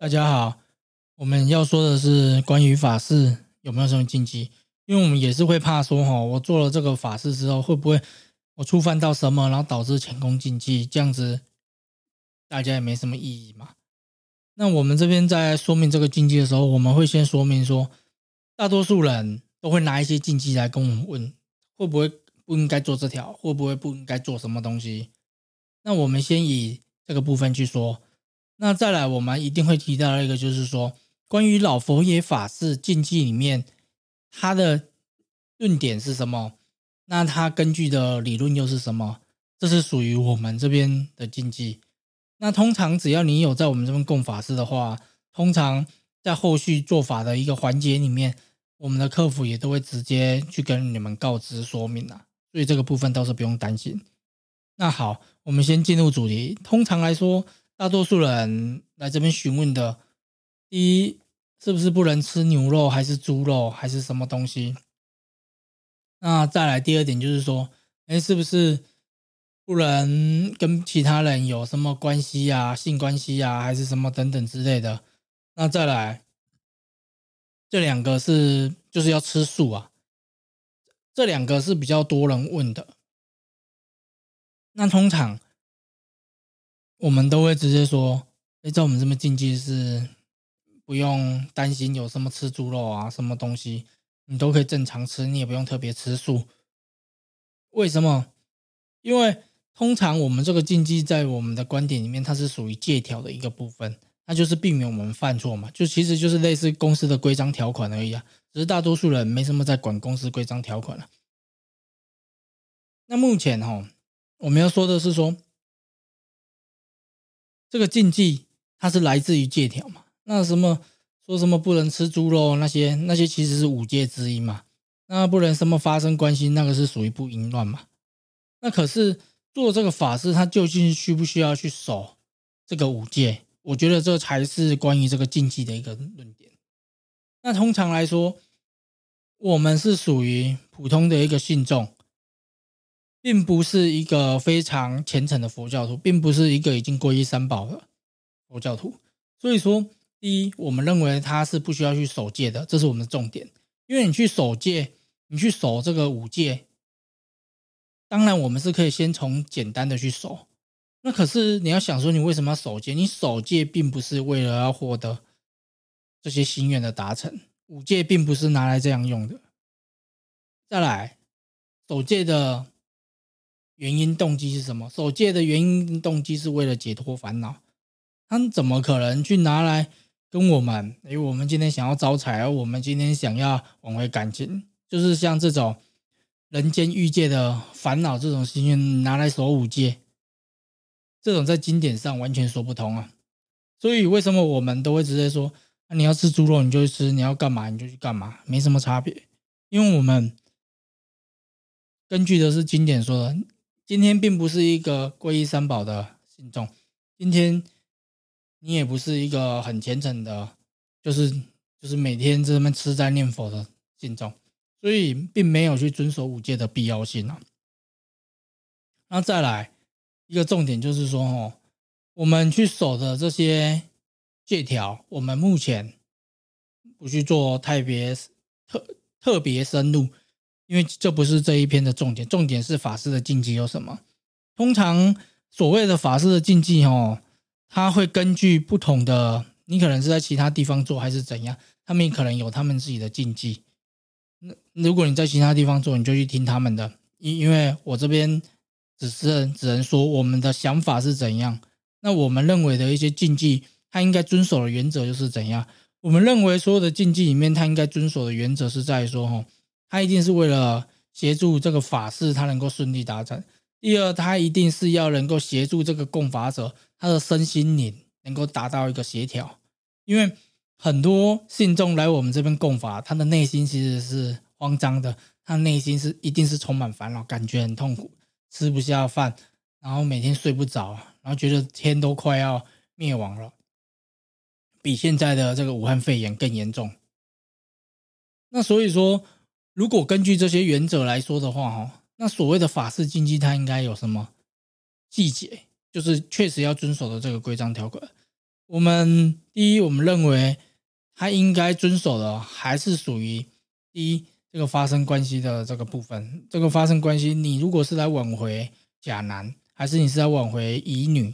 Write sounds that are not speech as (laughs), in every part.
大家好，我们要说的是关于法事有没有什么禁忌？因为我们也是会怕说，哈，我做了这个法事之后，会不会我触犯到什么，然后导致前功尽弃？这样子大家也没什么意义嘛。那我们这边在说明这个禁忌的时候，我们会先说明说，大多数人都会拿一些禁忌来跟我们问，会不会不应该做这条？会不会不应该做什么东西？那我们先以这个部分去说。那再来，我们一定会提到一个，就是说关于老佛爷法事禁忌里面，他的论点是什么？那他根据的理论又是什么？这是属于我们这边的禁忌。那通常只要你有在我们这边供法事的话，通常在后续做法的一个环节里面，我们的客服也都会直接去跟你们告知说明啊，所以这个部分倒是不用担心。那好，我们先进入主题。通常来说，大多数人来这边询问的，第一是不是不能吃牛肉，还是猪肉，还是什么东西？那再来第二点就是说，哎，是不是不能跟其他人有什么关系啊，性关系啊，还是什么等等之类的？那再来这两个是就是要吃素啊，这两个是比较多人问的。那通常。我们都会直接说，哎，在我们这边禁忌是不用担心有什么吃猪肉啊，什么东西你都可以正常吃，你也不用特别吃素。为什么？因为通常我们这个禁忌在我们的观点里面，它是属于戒条的一个部分，那就是避免我们犯错嘛，就其实就是类似公司的规章条款而已啊。只是大多数人没什么在管公司规章条款了。那目前哈，我们要说的是说。这个禁忌它是来自于戒条嘛？那什么说什么不能吃猪肉那些那些其实是五戒之一嘛？那不能什么发生关系，那个是属于不淫乱嘛？那可是做这个法事，他究竟需不需要去守这个五戒？我觉得这才是关于这个禁忌的一个论点。那通常来说，我们是属于普通的一个信众。并不是一个非常虔诚的佛教徒，并不是一个已经皈依三宝的佛教徒。所以说，第一，我们认为他是不需要去守戒的，这是我们的重点。因为你去守戒，你去守这个五戒，当然我们是可以先从简单的去守。那可是你要想说，你为什么要守戒？你守戒并不是为了要获得这些心愿的达成，五戒并不是拿来这样用的。再来，守戒的。原因动机是什么？守戒的原因动机是为了解脱烦恼，他怎么可能去拿来跟我们？哎，我们今天想要招财，我们今天想要挽回感情，就是像这种人间欲界的烦恼，这种心愿拿来守五戒，这种在经典上完全说不通啊！所以为什么我们都会直接说，你要吃猪肉你就去吃，你要干嘛你就去干嘛，没什么差别，因为我们根据的是经典说的。今天并不是一个皈依三宝的信众，今天你也不是一个很虔诚的，就是就是每天在这边吃斋念佛的信众，所以并没有去遵守五戒的必要性啊。那再来一个重点就是说，哦，我们去守的这些戒条，我们目前不去做太别特特别深入。因为这不是这一篇的重点，重点是法师的禁忌有什么？通常所谓的法师的禁忌，哦，它会根据不同的，你可能是在其他地方做还是怎样，他们可能有他们自己的禁忌。那如果你在其他地方做，你就去听他们的，因因为我这边只是只能说我们的想法是怎样。那我们认为的一些禁忌，它应该遵守的原则就是怎样？我们认为所有的禁忌里面，它应该遵守的原则是在于说，哦。他一定是为了协助这个法事，他能够顺利达成。第二，他一定是要能够协助这个供法者，他的身心灵能够达到一个协调。因为很多信众来我们这边供法，他的内心其实是慌张的，他内心是一定是充满烦恼，感觉很痛苦，吃不下饭，然后每天睡不着，然后觉得天都快要灭亡了，比现在的这个武汉肺炎更严重。那所以说。如果根据这些原则来说的话，哈，那所谓的法式禁忌，它应该有什么细节？就是确实要遵守的这个规章条款。我们第一，我们认为他应该遵守的还是属于第一这个发生关系的这个部分。这个发生关系，你如果是来挽回甲男，还是你是来挽回乙女，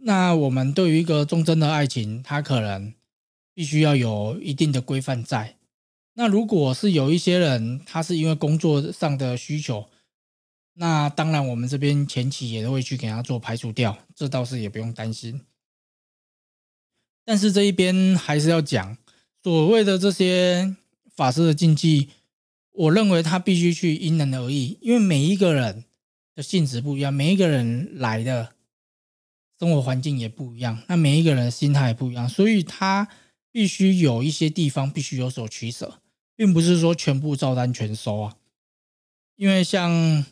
那我们对于一个忠贞的爱情，它可能必须要有一定的规范在。那如果是有一些人，他是因为工作上的需求，那当然我们这边前期也都会去给他做排除掉，这倒是也不用担心。但是这一边还是要讲，所谓的这些法师的禁忌，我认为他必须去因人而异，因为每一个人的性质不一样，每一个人来的生活环境也不一样，那每一个人的心态也不一样，所以他必须有一些地方必须有所取舍。并不是说全部照单全收啊，因为像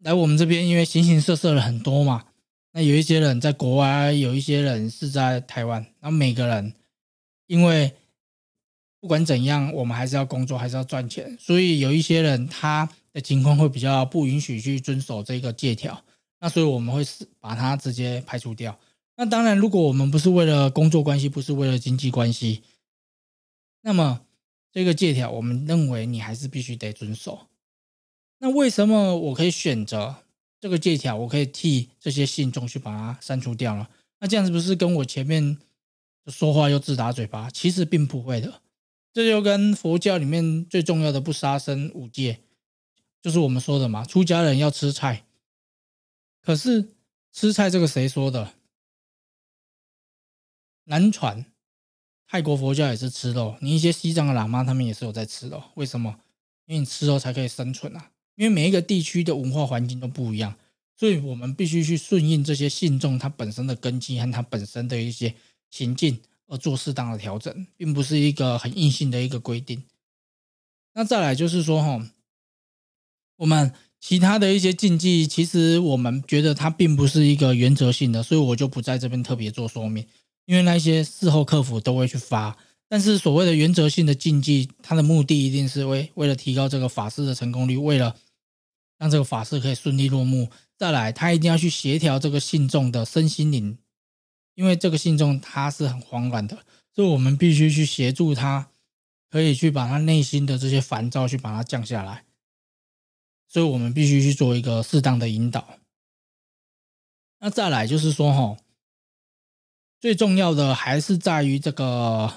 来我们这边，因为形形色色的很多嘛。那有一些人在国外，有一些人是在台湾。那每个人，因为不管怎样，我们还是要工作，还是要赚钱，所以有一些人他的情况会比较不允许去遵守这个借条。那所以我们会是把它直接排除掉。那当然，如果我们不是为了工作关系，不是为了经济关系，那么。这个借条，我们认为你还是必须得遵守。那为什么我可以选择这个借条？我可以替这些信众去把它删除掉了？那这样子不是跟我前面说话又自打嘴巴？其实并不会的。这就跟佛教里面最重要的不杀生五戒，就是我们说的嘛，出家人要吃菜。可是吃菜这个谁说的？南传。泰国佛教也是吃肉，你一些西藏的喇嘛他们也是有在吃肉。为什么？因为你吃肉才可以生存啊！因为每一个地区的文化环境都不一样，所以我们必须去顺应这些信众他本身的根基和他本身的一些情境而做适当的调整，并不是一个很硬性的一个规定。那再来就是说，哈，我们其他的一些禁忌，其实我们觉得它并不是一个原则性的，所以我就不在这边特别做说明。因为那些事后客服都会去发，但是所谓的原则性的禁忌，它的目的一定是为为了提高这个法事的成功率，为了让这个法事可以顺利落幕。再来，他一定要去协调这个信众的身心灵，因为这个信众他是很慌乱的，所以我们必须去协助他，可以去把他内心的这些烦躁去把它降下来。所以我们必须去做一个适当的引导。那再来就是说，哈。最重要的还是在于这个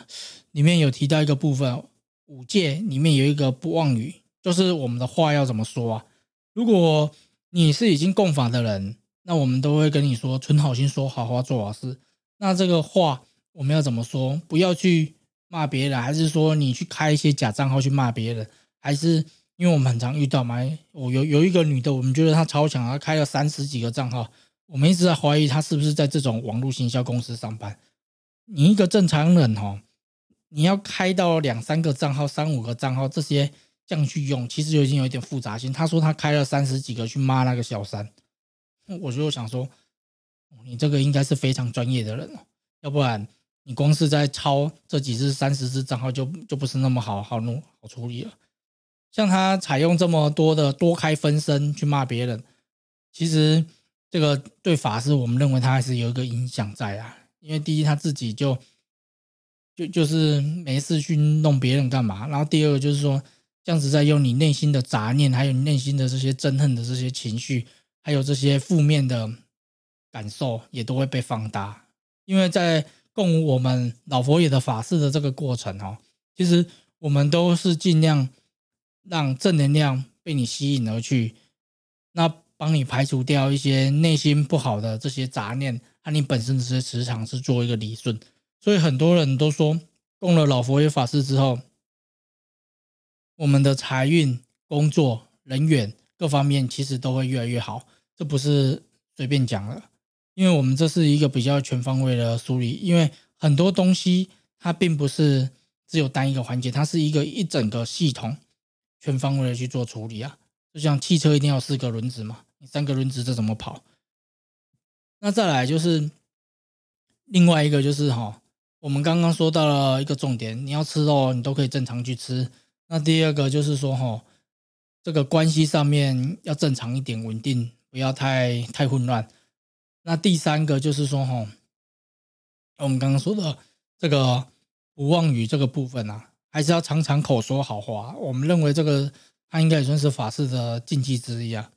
里面有提到一个部分，五戒里面有一个不妄语，就是我们的话要怎么说啊？如果你是已经供法的人，那我们都会跟你说，存好心，说好话，做好事。那这个话我们要怎么说？不要去骂别人，还是说你去开一些假账号去骂别人？还是因为我们很常遇到嘛？我有有一个女的，我们觉得她超强，她开了三十几个账号。我们一直在怀疑他是不是在这种网络行销公司上班。你一个正常人哦，你要开到两三个账号、三五个账号这些这样去用，其实就已经有一点复杂性。他说他开了三十几个去骂那个小三，我就想说，你这个应该是非常专业的人哦，要不然你光是在抄这几支、三十支账号就就不是那么好好弄好处理了。像他采用这么多的多开分身去骂别人，其实。这个对法师，我们认为他还是有一个影响在啊，因为第一他自己就就就是没事去弄别人干嘛，然后第二个就是说这样子在用你内心的杂念，还有你内心的这些憎恨的这些情绪，还有这些负面的感受，也都会被放大。因为在供我们老佛爷的法事的这个过程哦，其实我们都是尽量让正能量被你吸引而去，那。帮你排除掉一些内心不好的这些杂念，和你本身的这些磁场是做一个理顺。所以很多人都说，供了老佛爷法师之后，我们的财运、工作、人缘各方面其实都会越来越好。这不是随便讲的，因为我们这是一个比较全方位的梳理。因为很多东西它并不是只有单一个环节，它是一个一整个系统，全方位的去做处理啊。就像汽车一定要四个轮子嘛。你三个轮子这怎么跑？那再来就是另外一个，就是哈，我们刚刚说到了一个重点，你要吃肉，你都可以正常去吃。那第二个就是说哈，这个关系上面要正常一点，稳定，不要太太混乱。那第三个就是说哈，我们刚刚说的这个不妄语这个部分啊，还是要常常口说好话。我们认为这个它应该也算是法事的禁忌之一啊。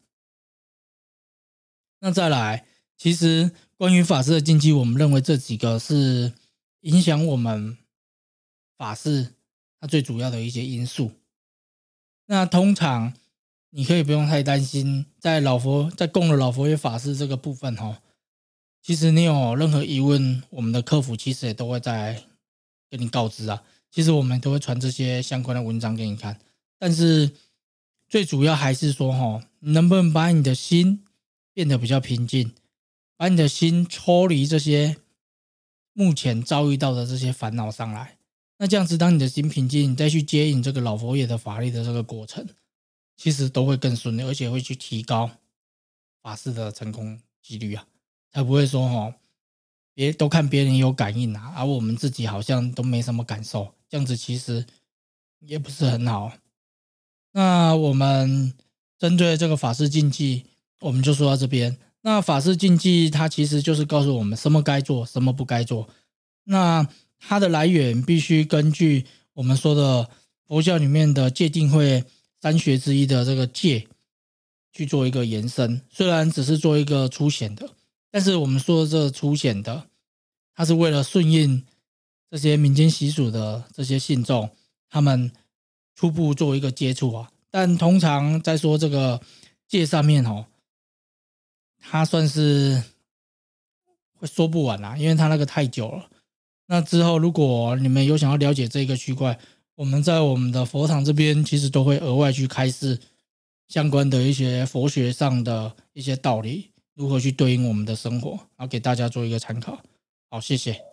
那再来，其实关于法师的禁忌，我们认为这几个是影响我们法师它最主要的一些因素。那通常你可以不用太担心，在老佛在供了老佛爷法师这个部分哈，其实你有任何疑问，我们的客服其实也都会在跟你告知啊。其实我们都会传这些相关的文章给你看，但是最主要还是说哈，能不能把你的心变得比较平静，把你的心抽离这些目前遭遇到的这些烦恼上来。那这样子，当你的心平静，你再去接引这个老佛爷的法力的这个过程，其实都会更顺利，而且会去提高法事的成功几率啊，才不会说哦，别都看别人有感应啊，而我们自己好像都没什么感受，这样子其实也不是很好。那我们针对这个法师禁忌。我们就说到这边。那法式禁忌，它其实就是告诉我们什么该做，什么不该做。那它的来源必须根据我们说的佛教里面的戒定慧三学之一的这个戒去做一个延伸。虽然只是做一个粗显的，但是我们说这个粗显的，它是为了顺应这些民间习俗的这些信众，他们初步做一个接触啊。但通常在说这个 (laughs) 戒上面哦。它算是会说不完啦，因为它那个太久了。那之后，如果你们有想要了解这个区块，我们在我们的佛堂这边其实都会额外去开示相关的一些佛学上的一些道理，如何去对应我们的生活，然后给大家做一个参考。好，谢谢。